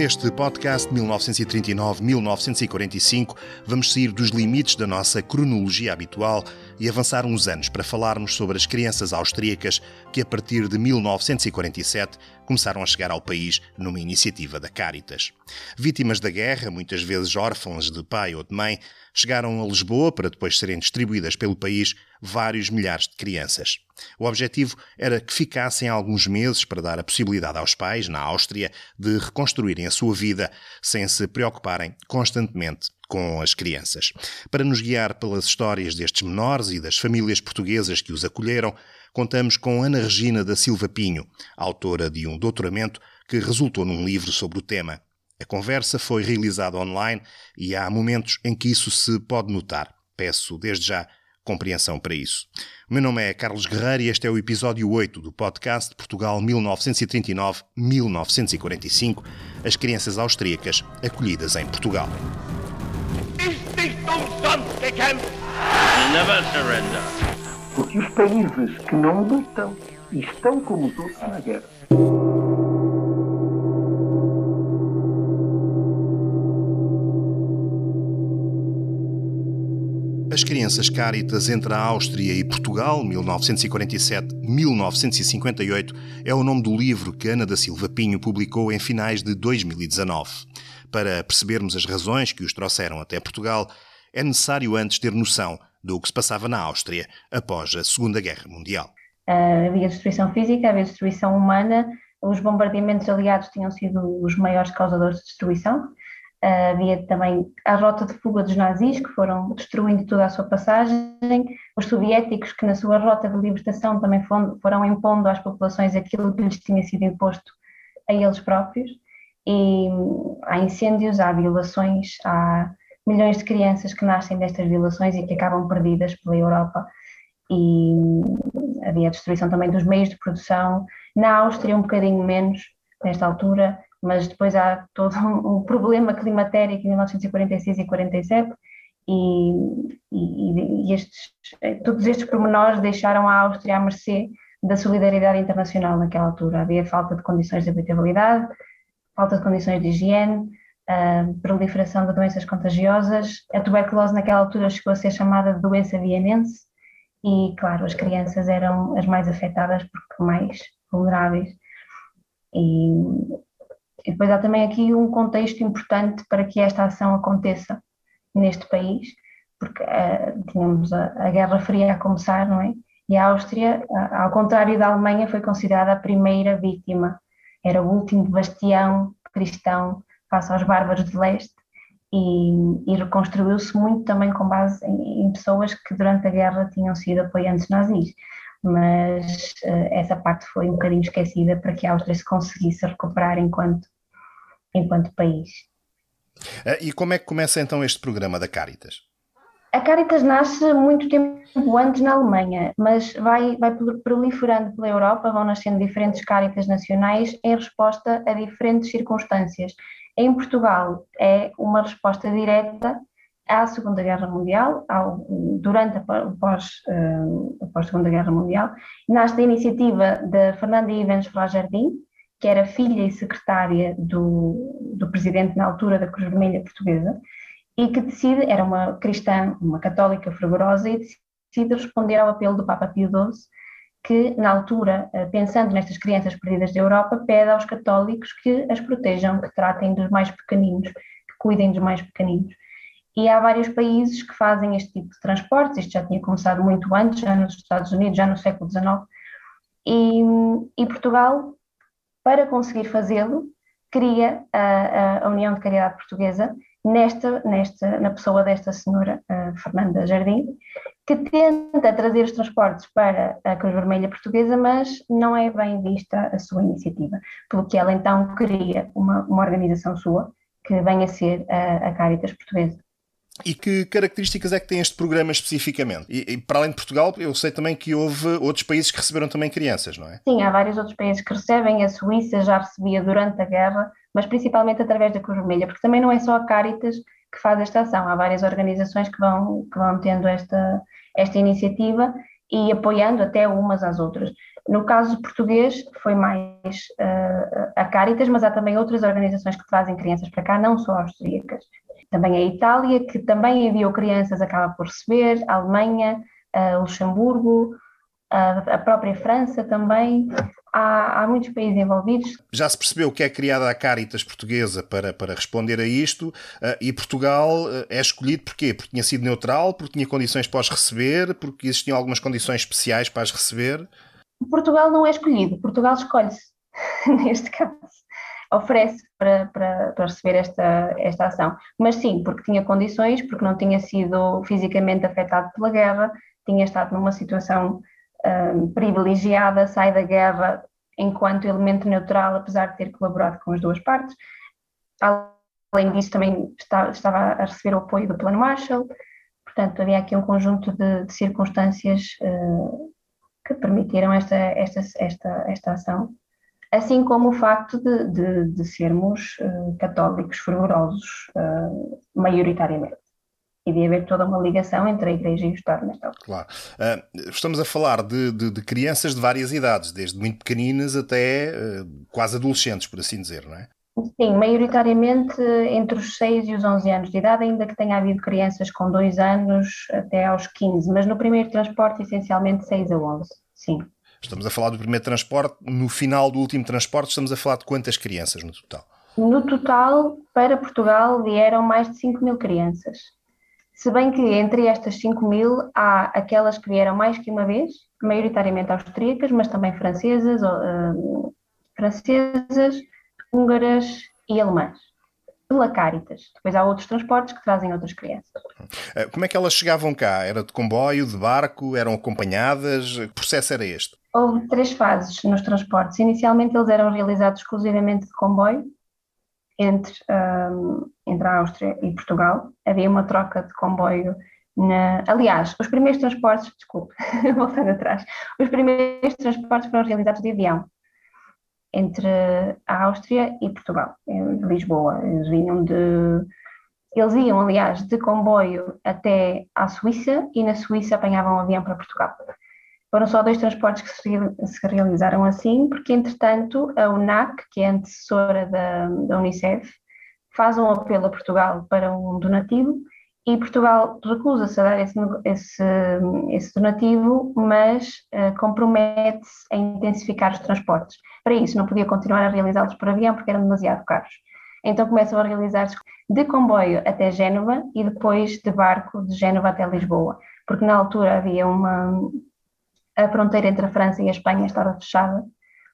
Neste podcast 1939-1945, vamos sair dos limites da nossa cronologia habitual e avançar uns anos para falarmos sobre as crianças austríacas que, a partir de 1947, começaram a chegar ao país numa iniciativa da Caritas. Vítimas da guerra, muitas vezes órfãs de pai ou de mãe, chegaram a Lisboa para depois serem distribuídas pelo país vários milhares de crianças. O objetivo era que ficassem alguns meses para dar a possibilidade aos pais, na Áustria, de reconstruírem a sua vida sem se preocuparem constantemente com as crianças. Para nos guiar pelas histórias destes menores e das famílias portuguesas que os acolheram, contamos com Ana Regina da Silva Pinho, autora de um doutoramento que resultou num livro sobre o tema. A conversa foi realizada online e há momentos em que isso se pode notar. Peço desde já compreensão para isso. O meu nome é Carlos Guerreiro e este é o episódio 8 do podcast Portugal 1939-1945 As crianças austríacas acolhidas em Portugal. Porque os países que não lutam estão como os outros na guerra. As Crianças Cáritas entre a Áustria e Portugal, 1947-1958, é o nome do livro que Ana da Silva Pinho publicou em finais de 2019. Para percebermos as razões que os trouxeram até Portugal, é necessário antes ter noção do que se passava na Áustria após a Segunda Guerra Mundial. Havia destruição física, havia destruição humana, os bombardeamentos aliados tinham sido os maiores causadores de destruição. Havia também a rota de fuga dos nazis, que foram destruindo toda a sua passagem, os soviéticos, que na sua rota de libertação também foram, impondo às populações aquilo que lhes tinha sido imposto a eles próprios, e há incêndios, há violações, há milhões de crianças que nascem destas violações e que acabam perdidas pela Europa, e havia a destruição também dos meios de produção, na Áustria um bocadinho menos, nesta altura, mas depois há todo um, problema climatérico em 1946 e 47 e, e, e estes, todos estes pormenores deixaram a Áustria à mercê da solidariedade internacional naquela altura. Havia falta de condições de habitabilidade, falta de condições de higiene, proliferação de doenças contagiosas. A tuberculose naquela altura chegou a ser chamada de doença vienense e, claro, as crianças eram as mais afetadas porque mais vulneráveis. E e depois há também aqui um contexto importante para que esta ação aconteça neste país, porque uh, tínhamos a, a, Guerra Fria a começar, não é? E a Áustria, ao contrário da Alemanha, foi considerada a primeira vítima, era o último bastião cristão face aos bárbaros de leste e, e reconstruiu-se muito também com base em, em, pessoas que durante a guerra tinham sido apoiantes nazis mas uh, essa parte foi um bocadinho esquecida para que a Áustria se conseguisse recuperar enquanto, enquanto país. Uh, e como é que começa então este programa da Caritas? A Caritas nasce muito tempo antes na Alemanha, mas vai, vai proliferando pela Europa, vão nascendo diferentes Caritas nacionais em resposta a diferentes circunstâncias. Em Portugal é uma resposta direta à Segunda Guerra Mundial, ao, durante a pós, uh, a pós Segunda Guerra Mundial, nasce a iniciativa de Fernanda Ivens Jardim, que era filha e secretária do, do presidente na altura da Cruz Vermelha Portuguesa, e que decide, era uma cristã, uma católica fervorosa, e decide responder ao apelo do Papa Pio XII, que na altura, eh, pensando nestas crianças perdidas da Europa, pede aos católicos que as protejam, que tratem dos mais pequeninos, que cuidem dos mais pequeninos. E há vários países que fazem este tipo de transportes, isto já tinha começado muito antes, já nos Estados Unidos, já no século XIX, e, e Portugal, para conseguir fazê-lo, cria a, a, União de Caridade Portuguesa, nesta, nesta, na pessoa desta senhora Fernanda Jardim, que tenta trazer os transportes para a Cruz Vermelha Portuguesa, mas não é bem vista a sua iniciativa, pelo que ela então cria uma, uma organização sua, que vem a ser a, a Caritas Portuguesa. E que características é que tem este programa especificamente? E, e, para além de Portugal, eu sei também que houve outros países que receberam também crianças, não é? Sim, há vários outros países que recebem. A Suíça já recebia durante a guerra, mas principalmente através da Cruz Vermelha, porque também não é só a Caritas que faz esta ação. Há várias organizações que vão, que vão tendo esta, esta iniciativa e apoiando até umas às outras. No caso português, foi mais uh, a Caritas, mas há também outras organizações que trazem crianças para cá, não só austríacas. Também a Itália, que também enviou crianças, acaba por receber, a Alemanha, uh, Luxemburgo, a própria França também. Há, há, muitos países envolvidos. Já se percebeu que é criada a Caritas portuguesa para, para responder a isto uh, e Portugal uh, é escolhido porquê? Porque tinha sido neutral, porque tinha condições para as receber, porque existiam algumas condições especiais para as receber? Portugal não é escolhido, Portugal escolhe-se, neste caso. Oferece para, para, para receber esta, esta ação. Mas sim, porque tinha condições, porque não tinha sido fisicamente afetado pela guerra, tinha estado numa situação um, privilegiada, sai da guerra enquanto elemento neutral, apesar de ter colaborado com as duas partes. Além disso, também está, estava a receber o apoio do Plano Marshall, portanto, havia aqui um conjunto de, de circunstâncias uh, que permitiram esta, esta, esta, esta ação, assim como o facto de, de, de sermos uh, católicos fervorosos, uh, maioritariamente e de haver toda uma ligação entre a Igreja e o Estado nesta altura. Claro. Uh, estamos a falar de, de, de, crianças de várias idades, desde muito pequeninas até uh, quase adolescentes, por assim dizer, não é? Sim, maioritariamente entre os 6 e os 11 anos de idade, ainda que tenha havido crianças com 2 anos até aos 15, mas no primeiro transporte, essencialmente 6 a 11, sim. Estamos a falar do primeiro transporte, no final do último transporte, estamos a falar de quantas crianças no total? No total, para Portugal, vieram mais de 5 mil crianças. Se bem que entre estas 5 mil há aquelas que vieram mais que uma vez, maioritariamente austríacas, mas também francesas, uh, francesas, húngaras e alemãs. Pela Caritas. Depois há outros transportes que trazem outras crianças. Eh, como é que elas chegavam cá? Era de comboio, de barco? Eram acompanhadas? Que processo era este? Houve três fases nos transportes. Inicialmente eles eram realizados exclusivamente de comboio, entre, um, entre a Áustria e Portugal. Havia uma troca de comboio. Na... Aliás, os primeiros transportes, desculpe, voltando atrás, os primeiros transportes foram realizados de avião entre a Áustria e Portugal, em Lisboa. Eles vinham de. Eles iam, aliás, de comboio até à Suíça e na Suíça apanhavam um avião para Portugal. Foram só dois transportes que se, realizaram assim, porque entretanto a UNAC, que é a antecessora da, da Unicef, faz um apelo a Portugal para um donativo e Portugal recusa-se a dar esse, esse, esse donativo, mas uh, compromete-se a intensificar os transportes. Para isso, não podia continuar a realizá-los por avião porque eram demasiado caros. Então começam a realizar-se de comboio até Génova e depois de barco de Génova até Lisboa, porque na altura havia uma, a fronteira entre a França e a Espanha estava fechada,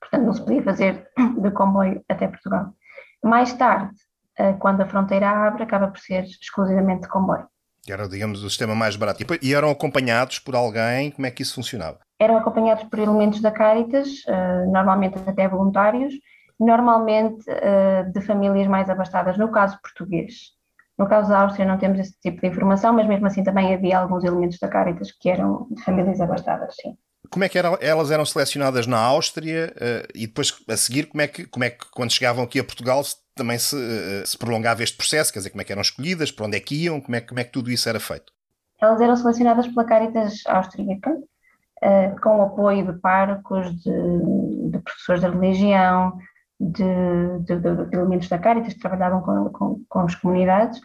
portanto não se podia fazer de comboio até Portugal. Mais tarde, eh, quando a fronteira abre, acaba por ser exclusivamente de comboio. Era, digamos, o sistema mais barato. E eram acompanhados por alguém? Como é que isso funcionava? Eram acompanhados por elementos da Caritas, eh, normalmente até voluntários, normalmente eh, de famílias mais abastadas, no caso português. No caso da Áustria não temos esse tipo de informação, mas mesmo assim também havia alguns elementos da Caritas que eram de famílias abastadas, sim. Como é que elas eram selecionadas na Áustria uh, e depois a seguir como é, que, como é que quando chegavam aqui a Portugal também se, uh, se prolongava este processo? Quer dizer, como é que eram escolhidas, para onde é que iam, como é, como é que tudo isso era feito? Elas eram selecionadas pela Caritas Austríaca, uh, com o apoio de párocos, de, de professores da religião, de, de, de, elementos da Caritas que trabalhavam com, com, com as comunidades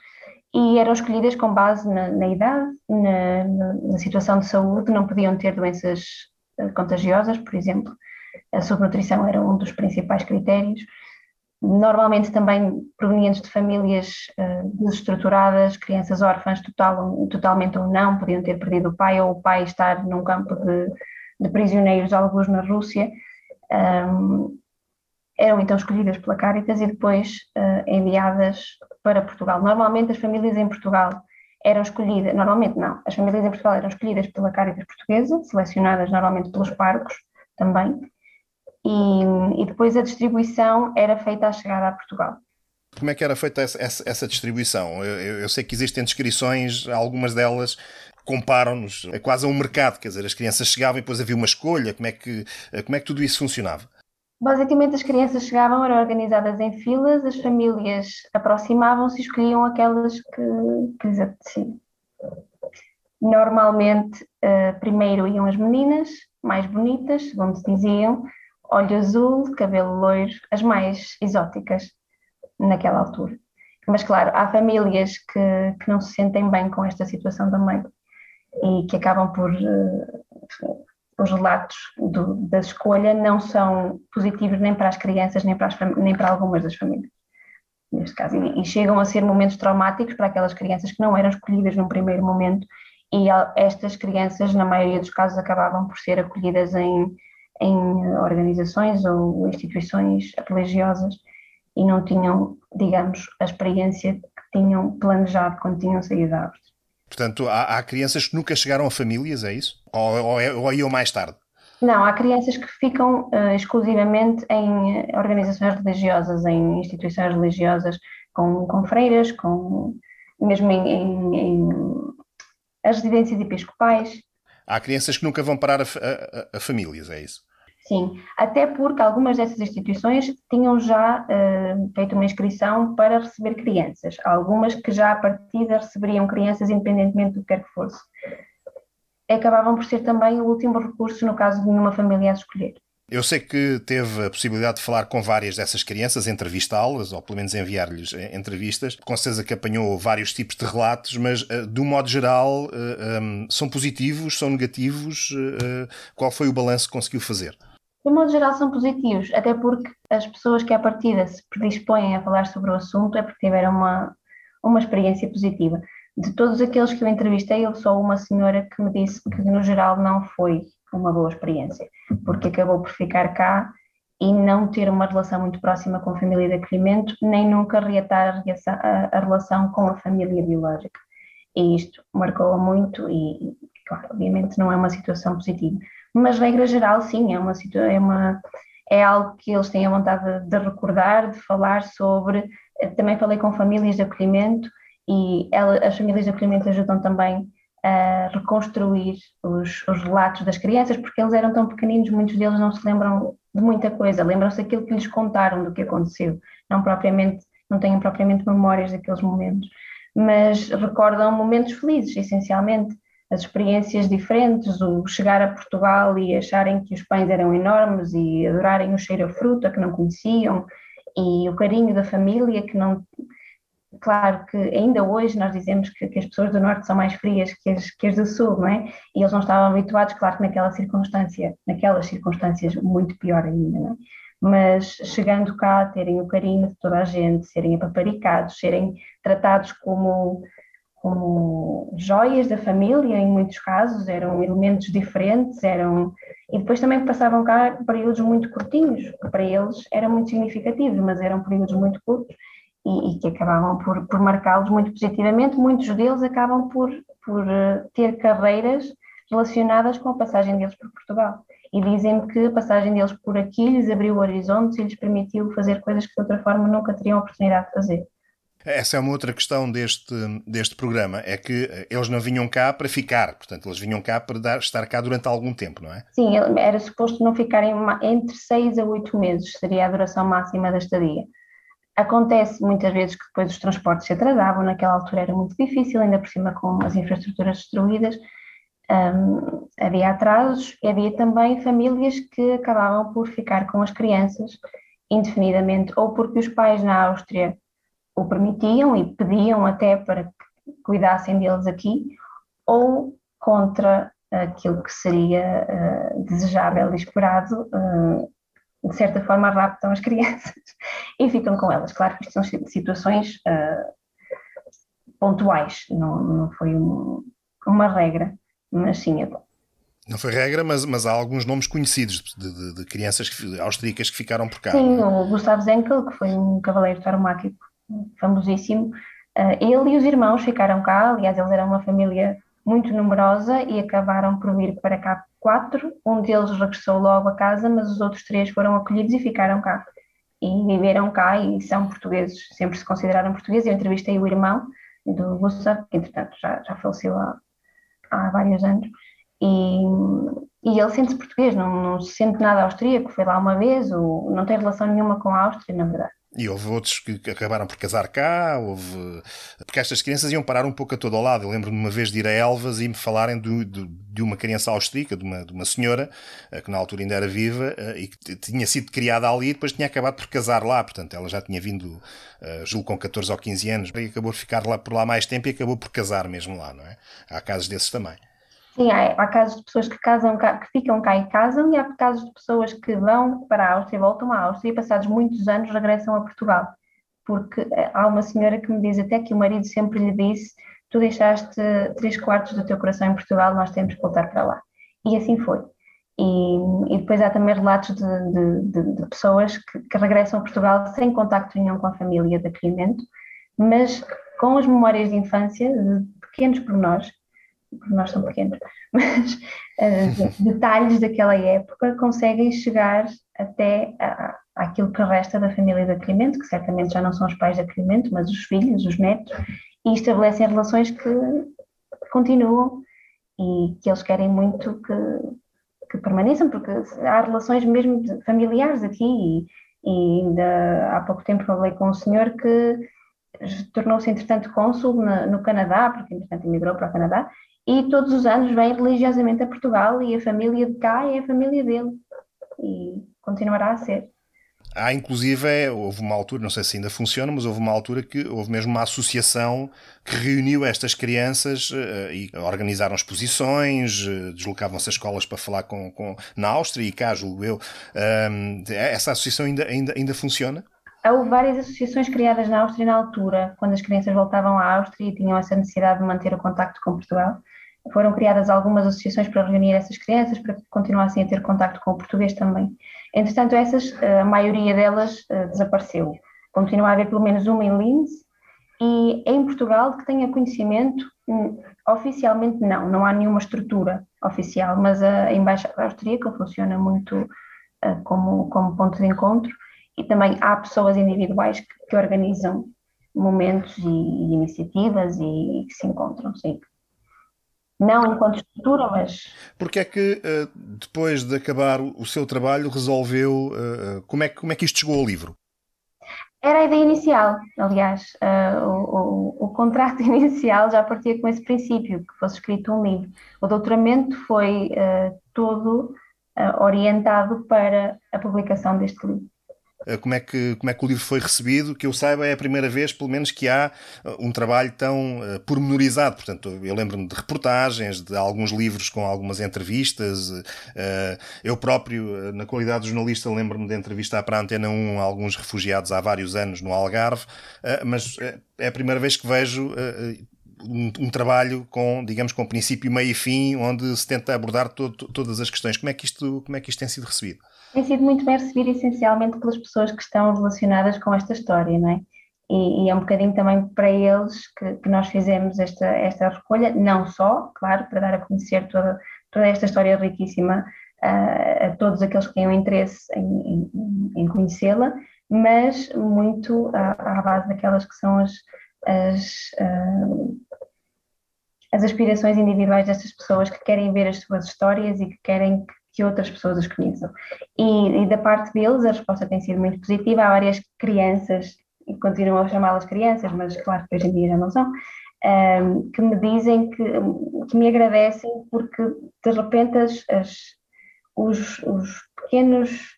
e eram escolhidas com base na, na idade, na, na, situação de saúde, não podiam ter doenças eh, contagiosas, por exemplo. A subnutrição era um dos principais critérios. Normalmente também provenientes de famílias uh, desestruturadas, crianças órfãs total, totalmente ou não, podiam ter perdido o pai ou o pai estar num campo de, de prisioneiros, alguns na Rússia. Um, eram então escolhidas pela Caritas e depois uh, enviadas para Portugal. Normalmente as famílias em Portugal eram escolhidas, normalmente não, as famílias em Portugal eram escolhidas pela Caritas Portuguesa, selecionadas normalmente pelos parcos também, e, e, depois a distribuição era feita à chegada a Portugal. Como é que era feita essa, essa, essa distribuição? Eu, eu, sei que existem descrições, algumas delas comparam-nos é quase um mercado, quer dizer, as crianças chegavam e depois havia uma escolha, como é que, como é que tudo isso funcionava? Basicamente, as crianças chegavam, eram organizadas em filas, as famílias aproximavam-se e escolhiam aquelas que, que lhes apeteciam. Normalmente, uh, primeiro iam as meninas mais bonitas, segundo diziam, olho azul, cabelo loiro, as mais exóticas naquela altura. Mas, claro, há famílias que, que não se sentem bem com esta situação também e que acabam por. Uh, os relatos do, da escolha não são positivos nem para as crianças, nem para, as, nem para algumas das famílias, neste caso. E, e, chegam a ser momentos traumáticos para aquelas crianças que não eram escolhidas num primeiro momento e estas crianças, na maioria dos casos, acabavam por ser acolhidas em, em organizações ou instituições religiosas e não tinham, digamos, a experiência que tinham planejado quando tinham saído da. Portanto, há, há, crianças que nunca chegaram a famílias, é isso? Ou, ou, é, ou iam mais tarde? Não, há crianças que ficam uh, exclusivamente em organizações religiosas, em instituições religiosas, com, com freiras, com, mesmo em, em, em as residências episcopais. Há crianças que nunca vão parar a, a, a famílias, é isso? Sim, até porque algumas dessas instituições tinham já uh, feito uma inscrição para receber crianças, algumas que já à partida receberiam crianças independentemente do que quer que fosse. Acabavam por ser também o último recurso no caso de nenhuma família a escolher. Eu sei que teve a possibilidade de falar com várias dessas crianças, entrevistá-las, ou pelo menos enviar-lhes eh, entrevistas. Com certeza que apanhou vários tipos de relatos, mas eh, de um modo geral são positivos, são negativos? Qual foi o balanço que conseguiu fazer? de modo geral, são positivos, até porque as pessoas que à partida se predispõem a falar sobre o assunto é porque tiveram uma, uma experiência positiva. De todos aqueles que eu entrevistei, houve só uma senhora que me disse que, no geral, não foi uma boa experiência, porque acabou por ficar cá e não ter uma relação muito próxima com a família de acolhimento, nem nunca reatar a, relação com a família biológica. E isto marcou-a muito e, claro, obviamente não é uma situação positiva mas regra geral sim, é uma, é uma é algo que eles têm a vontade de, de recordar, de falar sobre. Também falei com famílias de acolhimento e ela, as famílias de acolhimento ajudam também a reconstruir os, os, relatos das crianças, porque eles eram tão pequeninos, muitos deles não se lembram de muita coisa, lembram-se daquilo que lhes contaram do que aconteceu, não propriamente, não têm propriamente memórias daqueles momentos, mas recordam momentos felizes, essencialmente, as experiências diferentes, o chegar a Portugal e acharem que os pães eram enormes e adorarem o cheiro a fruta que não conheciam e o carinho da família que não. Claro que ainda hoje nós dizemos que, que as pessoas do Norte são mais frias que as, que as do Sul, não é? E eles não estavam habituados, claro que naquela circunstância, naquelas circunstâncias muito pior ainda, não é? Mas chegando cá, terem o carinho de toda a gente, serem apaparicados, serem tratados como como joias da família, em muitos casos, eram elementos diferentes, eram e depois também passavam cá períodos muito curtinhos, que para eles eram muito significativos, mas eram períodos muito curtos e, e que acabavam por, por marcá-los muito positivamente. Muitos deles acabam por, por eh, ter carreiras relacionadas com a passagem deles por Portugal. E dizem-me que a passagem deles por aqui lhes abriu horizontes e lhes permitiu fazer coisas que de outra forma nunca teriam oportunidade de fazer. Essa é uma outra questão deste, deste programa, é que eh, eles não vinham cá para ficar, portanto, eles vinham cá para dar, estar cá durante algum tempo, não é? Sim, era suposto não ficarem entre seis a oito meses, seria a duração máxima da estadia. Acontece muitas vezes que depois os transportes se atrasavam, naquela altura era muito difícil, ainda por cima com as infraestruturas destruídas, um, havia atrasos e havia também famílias que acabavam por ficar com as crianças indefinidamente, ou porque os pais na Áustria o permitiam e pediam até para que cuidassem deles aqui, ou contra aquilo que seria uh, desejável e esperado, uh, de certa forma raptam as crianças e ficam com elas. Claro que isto são situações uh, pontuais, não, não foi um, uma regra, mas sim é bom. Não foi regra, mas, mas há alguns nomes conhecidos de, de, de crianças que, austríacas que ficaram por cá. Sim, o Gustav Zenkel, que foi um cavaleiro tauromáquico famosíssimo. Uh, ele e os irmãos ficaram cá, aliás, eles eram uma família muito numerosa e acabaram por vir para cá quatro. Um deles regressou logo a casa, mas os outros três foram acolhidos e ficaram cá. E viveram cá e são portugueses, sempre se consideraram portugueses. Eu entrevistei o irmão do Gustav, que entretanto já, já faleceu há, há vários anos, e, e ele sente-se português, não, não se sente nada austríaco, foi lá uma vez, ou não tem relação nenhuma com a Áustria, na verdade E houve outros que acabaram por casar cá, houve. Porque estas crianças iam parar um pouco a todo ao lado. Eu lembro-me uma vez de ir a Elvas e me falarem de, de, de uma criança austríaca, de uma, de uma senhora, eh, que na altura ainda era viva, eh, e que tinha sido criada ali e depois tinha acabado por casar lá. Portanto, ela já tinha vindo, eh, julgo, com 14 ou 15 anos, e acabou por ficar lá por lá mais tempo e acabou por casar mesmo lá, não é? Há casos desses também. Sim, há, há, casos de pessoas que casam que ficam cá e casam, e há casos de pessoas que vão para a Áustria, voltam à Áustria e passados muitos anos regressam a Portugal. Porque eh, há uma senhora que me diz até que o marido sempre lhe disse: Tu deixaste três quartos do teu coração em Portugal, nós temos que voltar para lá. E assim foi. E, e depois há também relatos de, de, de, de pessoas que, que, regressam a Portugal sem contacto nenhum com a família de acolhimento, mas com as memórias de infância, de pequenos pormenores, porque nós somos pequenos, mas uh, detalhes daquela época conseguem chegar até a, àquilo que resta da família de acolhimento, que certamente já não são os pais de acolhimento, mas os filhos, os netos, e estabelecem relações que continuam e que eles querem muito que, que permaneçam, porque há relações mesmo familiares aqui e, e ainda há pouco tempo falei com um senhor que tornou-se entretanto cônsul no Canadá, porque entretanto emigrou para o Canadá, e todos os anos vem religiosamente a Portugal e a família de cá é a família dele e continuará a ser. Há, inclusive, é, houve uma altura, não sei se ainda funciona, mas houve uma altura que houve mesmo uma associação que reuniu estas crianças uh, e organizaram exposições, uh, deslocavam-se a escolas para falar com, com, na Áustria e cá, julgo eu. Uh, essa associação ainda, ainda, ainda funciona? Houve várias associações criadas na Áustria na altura, quando as crianças voltavam à Áustria e tinham essa necessidade de manter o contacto com Portugal. Foram criadas algumas associações para reunir essas crianças, para que continuassem a ter contacto com o português também. Entretanto, essas, a maioria delas eh, desapareceu. Continua a haver pelo menos uma em Linz e em Portugal que tenha conhecimento, hum, oficialmente não, não há nenhuma estrutura oficial, mas a Embaixada Austríaca funciona muito eh, como, como ponto de encontro e também há pessoas individuais que, que organizam momentos e, e, iniciativas e que se encontram, sim. Não enquanto estrutura, mas. Porque é que eh, depois de acabar o seu trabalho resolveu. Eh, eh, como, é, como é que isto chegou ao livro? Era a ideia inicial, aliás, uh, o, o, o, contrato inicial já partia com esse princípio, que fosse escrito um livro. O doutoramento foi uh, todo uh, orientado para a publicação deste livro. Eh, como é, que, como é que o livro foi recebido, que eu saiba é a primeira vez, pelo menos, que há eh, um trabalho tão uh, pormenorizado. Portanto, eu lembro-me de reportagens, de alguns livros com algumas entrevistas. Uh, eu próprio, na qualidade de jornalista, lembro-me de entrevistar para a Antena 1 alguns refugiados há vários anos no Algarve, uh, mas é a primeira vez que vejo um, um, trabalho com, digamos, com princípio, meio e fim, onde se tenta abordar todas as questões. Como é, que isto, como é que isto tem sido recebido? Tem sido muito bem recebido essencialmente pelas pessoas que estão relacionadas com esta história, não é? E, e é um bocadinho também para eles que, que, nós fizemos esta, esta recolha, não só, claro, para dar a conhecer toda, toda esta história riquíssima uh, a todos aqueles que tenham interesse em, em, em conhecê-la, mas muito à, à, base daquelas que são as, as, uh, as aspirações individuais destas pessoas que querem ver as suas histórias e que querem que outras pessoas os conheçam. E, e, da parte deles, a resposta tem sido muito positiva. Há várias crianças, e continuam a chamá-las crianças, mas claro que hoje em dia já não são, um, que me dizem que, que me agradecem porque de repente as, as os, os, pequenos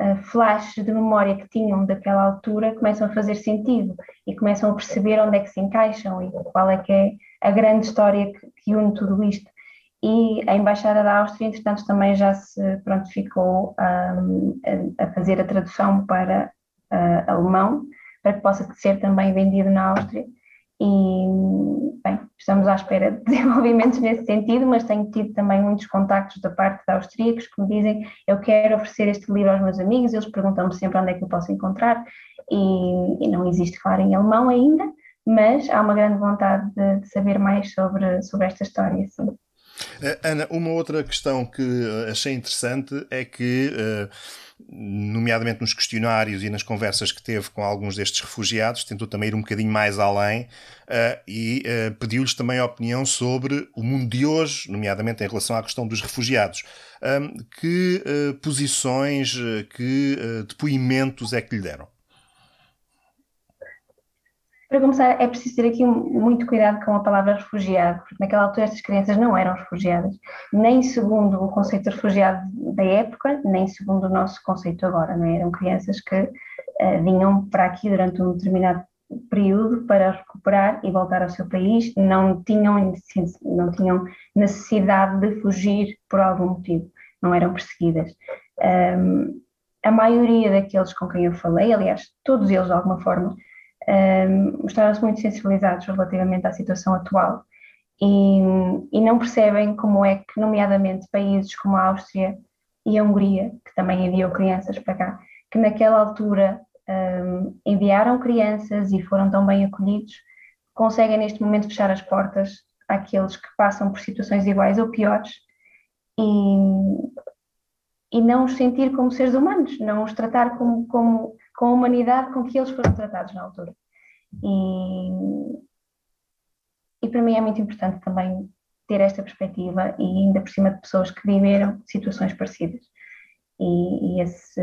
uh, flashes de memória que tinham daquela altura começam a fazer sentido e começam a perceber onde é que se encaixam e qual é que é a grande história que, que une tudo isto e a Embaixada da Áustria, entretanto, também já se prontificou um, a, a, fazer a tradução para uh, alemão, para que possa ser também vendido na Áustria. E, bem, estamos à espera de desenvolvimentos nesse sentido, mas tenho tido também muitos contactos da parte de austríacos que me dizem eu quero oferecer este livro aos meus amigos, eles perguntam-me sempre onde é que eu posso encontrar, e, e não existe, claro, em alemão ainda, mas há uma grande vontade de, de saber mais sobre, sobre esta história, sim. Eh, Ana, uma outra questão que eh, achei interessante é que, eh, nomeadamente nos questionários e nas conversas que teve com alguns destes refugiados, tentou também ir um bocadinho mais além e pediu-lhes também a opinião sobre o mundo de hoje, nomeadamente em relação à questão dos refugiados. Que posições, que depoimentos é que lhe deram? Para começar, é preciso ter aqui muito cuidado com a palavra refugiado, porque naquela altura estas crianças não eram refugiadas, nem segundo o conceito de refugiado da época, nem segundo o nosso conceito agora, não é? Eram crianças que uh, vinham para aqui durante um determinado período para recuperar e voltar ao seu país, não tinham, não tinham necessidade de fugir por algum motivo, não eram perseguidas. Um, a maioria daqueles com quem eu falei, aliás, todos eles de alguma forma, um, mostraram-se muito sensibilizados relativamente à situação atual e, e, não percebem como é que, nomeadamente, países como a Áustria e a Hungria, que também enviou crianças para cá, que naquela altura um, enviaram crianças e foram tão bem acolhidos, conseguem neste momento fechar as portas àqueles que passam por situações iguais ou piores e, e não os sentir como seres humanos, não os tratar como, como com a humanidade com que eles foram tratados na altura. E, e para mim é muito importante também ter esta perspectiva e ainda por cima de pessoas que viveram situações parecidas. E, e esse,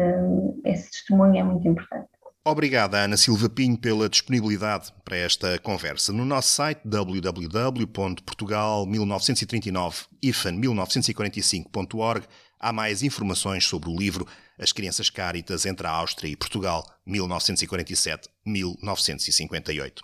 esse testemunho é muito importante. Obrigada, Ana Silva Pinho, pela disponibilidade para esta conversa. No nosso site www.portugal1939-1945.org há mais informações sobre o livro As Crianças Cáritas entre a Áustria e Portugal, 1947-1958.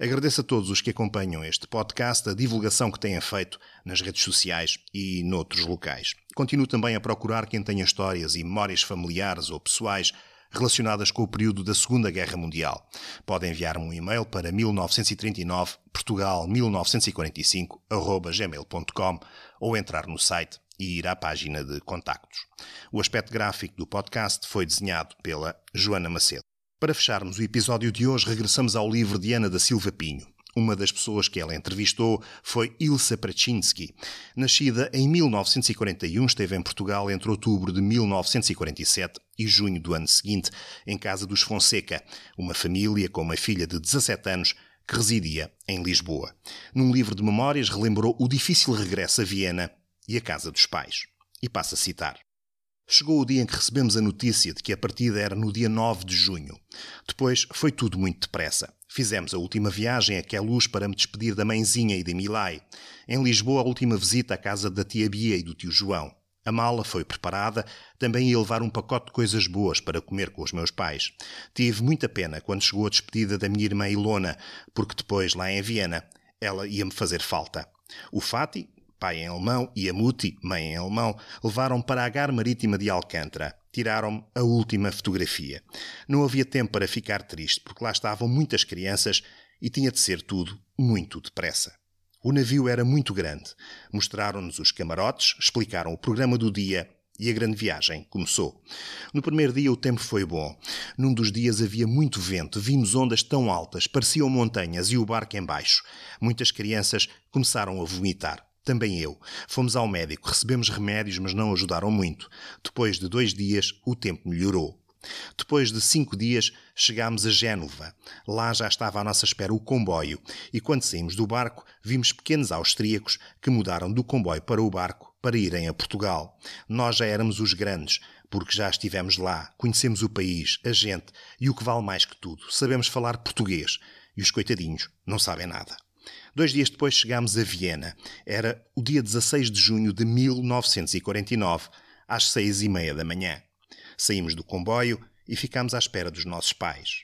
Agradeço a todos os que acompanham este podcast, a divulgação que têm feito nas redes sociais e noutros locais. Continuo também a procurar quem tenha histórias e memórias familiares ou pessoais relacionadas com o período da Segunda Guerra Mundial. Podem enviar-me um e-mail para 1939 portugal 1945 gmail.com ou entrar no site e ir à página de contactos. O aspecto gráfico do podcast foi desenhado pela Joana Macedo. Para fecharmos o episódio de hoje, regressamos ao livro de Ana da Silva Pinho. Uma das pessoas que ela entrevistou foi Ilsa Praczynski. Nascida em 1941, esteve em Portugal entre outubro de 1947 e junho do ano seguinte, em casa dos Fonseca, uma família com uma filha de 17 anos que residia em Lisboa. Num livro de memórias, relembrou o difícil regresso a Viena e a casa dos pais. E passa a citar. Chegou o dia em que recebemos a notícia de que a partida era no dia 9 de junho. Depois foi tudo muito depressa. Fizemos a última viagem a Queluz para me despedir da mãezinha e de Milai. Em Lisboa, a última visita à casa da tia Bia e do tio João. A mala foi preparada, também ia levar um pacote de coisas boas para comer com os meus pais. Tive muita pena quando chegou a despedida da minha irmã Ilona, porque depois, lá em Viena, ela ia-me fazer falta. O Fati, pai em alemão, e a Muti, mãe em alemão, levaram para a Gar Marítima de Alcântara. Tiraram a última fotografia. Não havia tempo para ficar triste, porque lá estavam muitas crianças e tinha de ser tudo muito depressa. O navio era muito grande. Mostraram-nos os camarotes, explicaram o programa do dia e a grande viagem começou. No primeiro dia o tempo foi bom. Num dos dias havia muito vento, vimos ondas tão altas, pareciam montanhas e o barco embaixo. Muitas crianças começaram a vomitar. Também eu. Fomos ao médico, recebemos remédios, mas não ajudaram muito. Depois de dois dias, o tempo melhorou. Depois de cinco dias, chegámos a Génova. Lá já estava à nossa espera o comboio, e quando saímos do barco, vimos pequenos austríacos que mudaram do comboio para o barco para irem a Portugal. Nós já éramos os grandes, porque já estivemos lá, conhecemos o país, a gente e o que vale mais que tudo, sabemos falar português. E os coitadinhos não sabem nada. Dois dias depois chegámos a Viena. Era o dia 16 de junho de 1949, às seis e meia da manhã. Saímos do comboio e ficámos à espera dos nossos pais.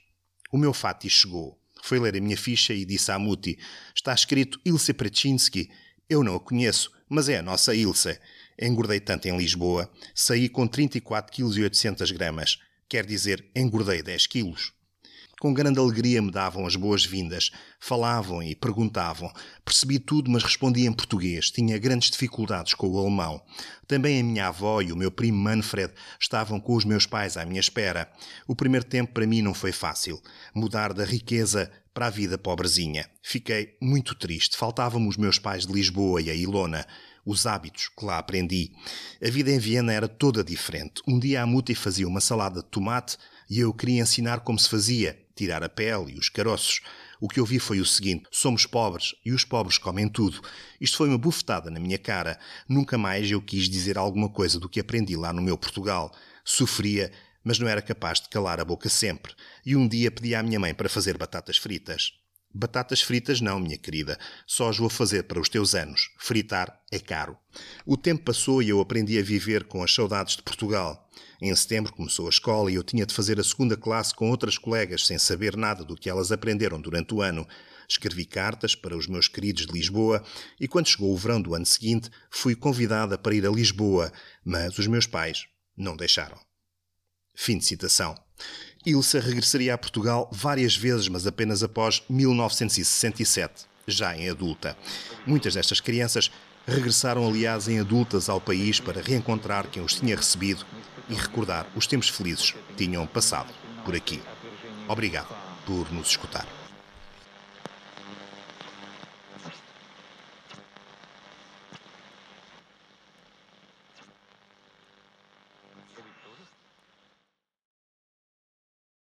O meu Fati chegou. Foi ler a minha ficha e disse à Muti: Está escrito Ilse Praczynski. Eu não a conheço, mas é a nossa Ilse. Engordei tanto em Lisboa. Saí com 34 kg 800 gramas. Quer dizer, engordei 10 quilos. Com grande alegria me davam as boas-vindas, falavam e perguntavam. Percebi tudo, mas respondia em português. Tinha grandes dificuldades com o alemão. Também a minha avó e o meu primo Manfred estavam com os meus pais à minha espera. O primeiro tempo para mim não foi fácil. Mudar da riqueza para a vida pobrezinha. Fiquei muito triste. Faltavam-me os meus pais de Lisboa e a Ilona os hábitos que lá aprendi. A vida em Viena era toda diferente. Um dia a Muti fazia uma salada de tomate e eu queria ensinar como se fazia tirar a pele e os caroços. O que ouvi foi o seguinte: somos pobres e os pobres comem tudo. Isto foi uma bufetada na minha cara. Nunca mais eu quis dizer alguma coisa do que aprendi lá no meu Portugal. Sofria, mas não era capaz de calar a boca sempre. E um dia pedi à minha mãe para fazer batatas fritas. Batatas fritas não, minha querida. Só as vou fazer para os teus anos. Fritar é caro. O tempo passou e eu aprendi a viver com as saudades de Portugal. Em setembro começou a escola e eu tinha de fazer a segunda classe com outras colegas sem saber nada do que elas aprenderam durante o ano. Escrevi cartas para os meus queridos de Lisboa e quando chegou o verão do ano seguinte fui convidada para ir a Lisboa, mas os meus pais não deixaram. Fim de citação. Ilsa regressaria a Portugal várias vezes, mas apenas após 1967, já em adulta. Muitas destas crianças regressaram, aliás, em adultas ao país para reencontrar quem os tinha recebido e recordar os tempos felizes que tinham passado por aqui. Obrigado por nos escutar.